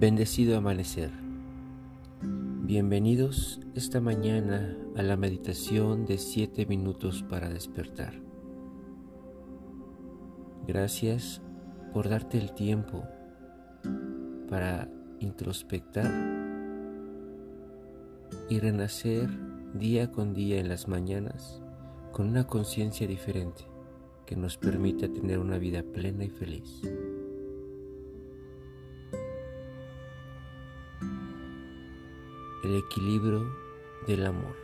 Bendecido amanecer. Bienvenidos esta mañana a la meditación de 7 minutos para despertar. Gracias por darte el tiempo para introspectar y renacer día con día en las mañanas con una conciencia diferente que nos permita tener una vida plena y feliz. El equilibrio del amor.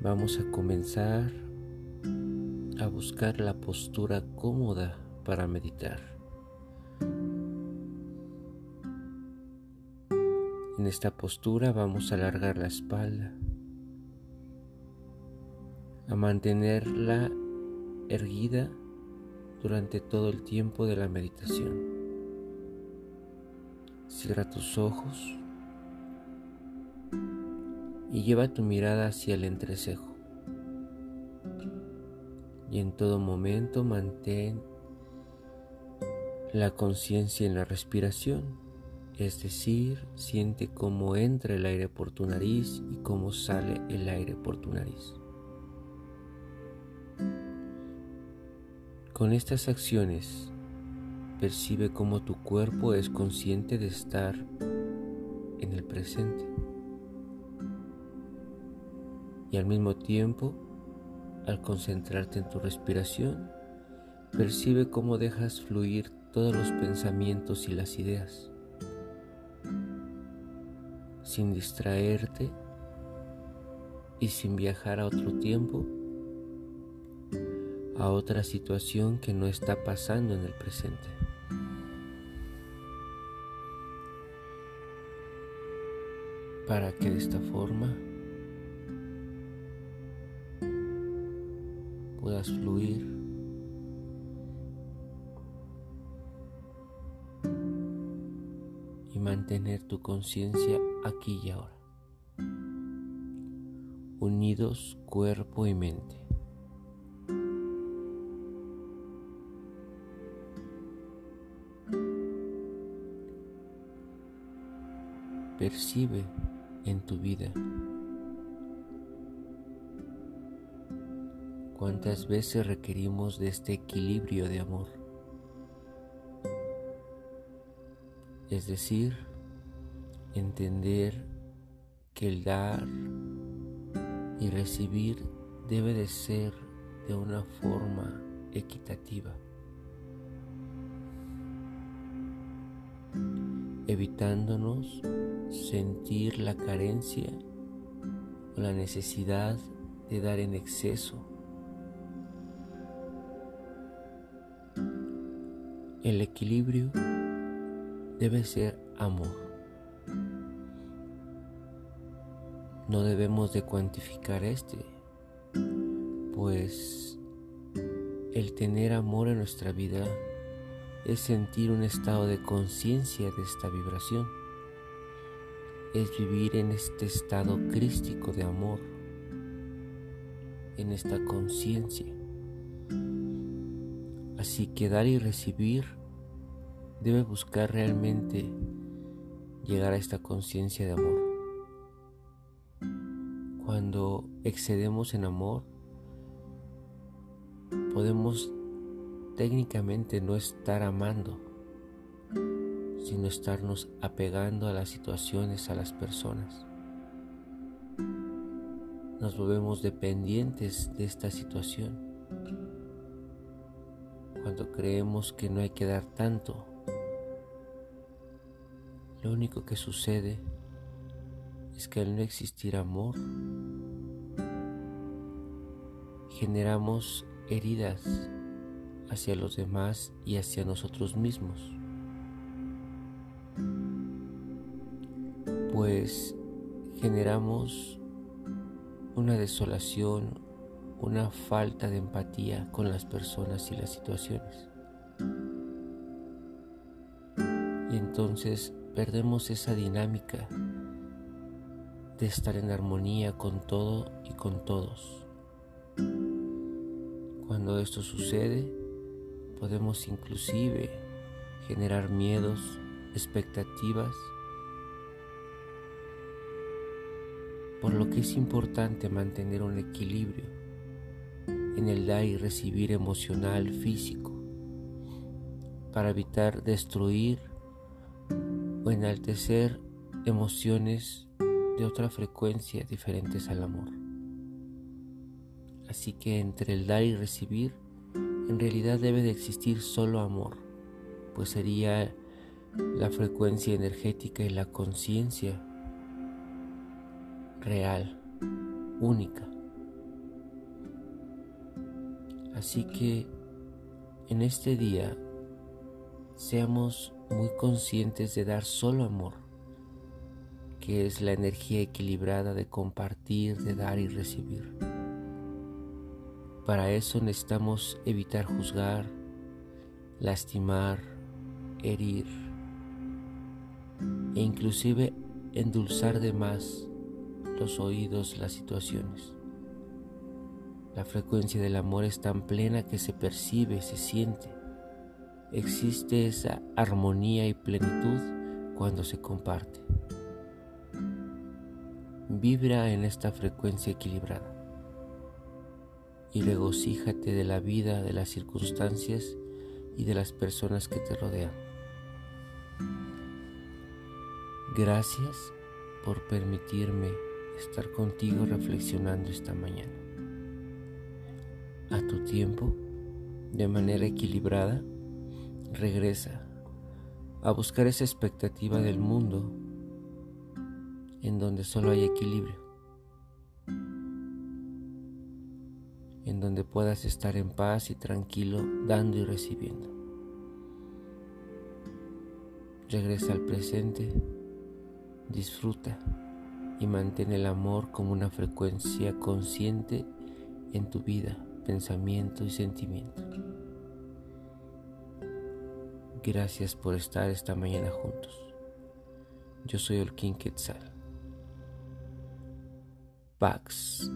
Vamos a comenzar a buscar la postura cómoda para meditar. En esta postura vamos a alargar la espalda, a mantenerla erguida durante todo el tiempo de la meditación. Cierra tus ojos y lleva tu mirada hacia el entrecejo. Y en todo momento mantén la conciencia en la respiración, es decir, siente cómo entra el aire por tu nariz y cómo sale el aire por tu nariz. Con estas acciones Percibe cómo tu cuerpo es consciente de estar en el presente. Y al mismo tiempo, al concentrarte en tu respiración, percibe cómo dejas fluir todos los pensamientos y las ideas, sin distraerte y sin viajar a otro tiempo, a otra situación que no está pasando en el presente. Para que de esta forma puedas fluir y mantener tu conciencia aquí y ahora, unidos cuerpo y mente. Percibe en tu vida? ¿Cuántas veces requerimos de este equilibrio de amor? Es decir, entender que el dar y recibir debe de ser de una forma equitativa, evitándonos sentir la carencia o la necesidad de dar en exceso. El equilibrio debe ser amor. No debemos de cuantificar este, pues el tener amor en nuestra vida es sentir un estado de conciencia de esta vibración es vivir en este estado crístico de amor, en esta conciencia. Así que dar y recibir debe buscar realmente llegar a esta conciencia de amor. Cuando excedemos en amor, podemos técnicamente no estar amando, sino estarnos apegando a las situaciones, a las personas. Nos volvemos dependientes de esta situación. Cuando creemos que no hay que dar tanto, lo único que sucede es que al no existir amor, generamos heridas hacia los demás y hacia nosotros mismos. Pues generamos una desolación, una falta de empatía con las personas y las situaciones. Y entonces perdemos esa dinámica de estar en armonía con todo y con todos. Cuando esto sucede, podemos inclusive generar miedos, expectativas, por lo que es importante mantener un equilibrio en el dar y recibir emocional, físico, para evitar destruir o enaltecer emociones de otra frecuencia diferentes al amor. Así que entre el dar y recibir, en realidad debe de existir solo amor, pues sería la frecuencia energética y la conciencia real, única. Así que en este día seamos muy conscientes de dar solo amor, que es la energía equilibrada de compartir, de dar y recibir. Para eso necesitamos evitar juzgar, lastimar, herir e inclusive endulzar de más los oídos, las situaciones. La frecuencia del amor es tan plena que se percibe, se siente. Existe esa armonía y plenitud cuando se comparte. Vibra en esta frecuencia equilibrada y regocíjate de la vida, de las circunstancias y de las personas que te rodean. Gracias por permitirme estar contigo reflexionando esta mañana a tu tiempo, de manera equilibrada, regresa a buscar esa expectativa del mundo en donde solo hay equilibrio, en donde puedas estar en paz y tranquilo dando y recibiendo. Regresa al presente, disfruta y mantén el amor como una frecuencia consciente en tu vida pensamiento y sentimiento. Gracias por estar esta mañana juntos. Yo soy King Quetzal. Pax.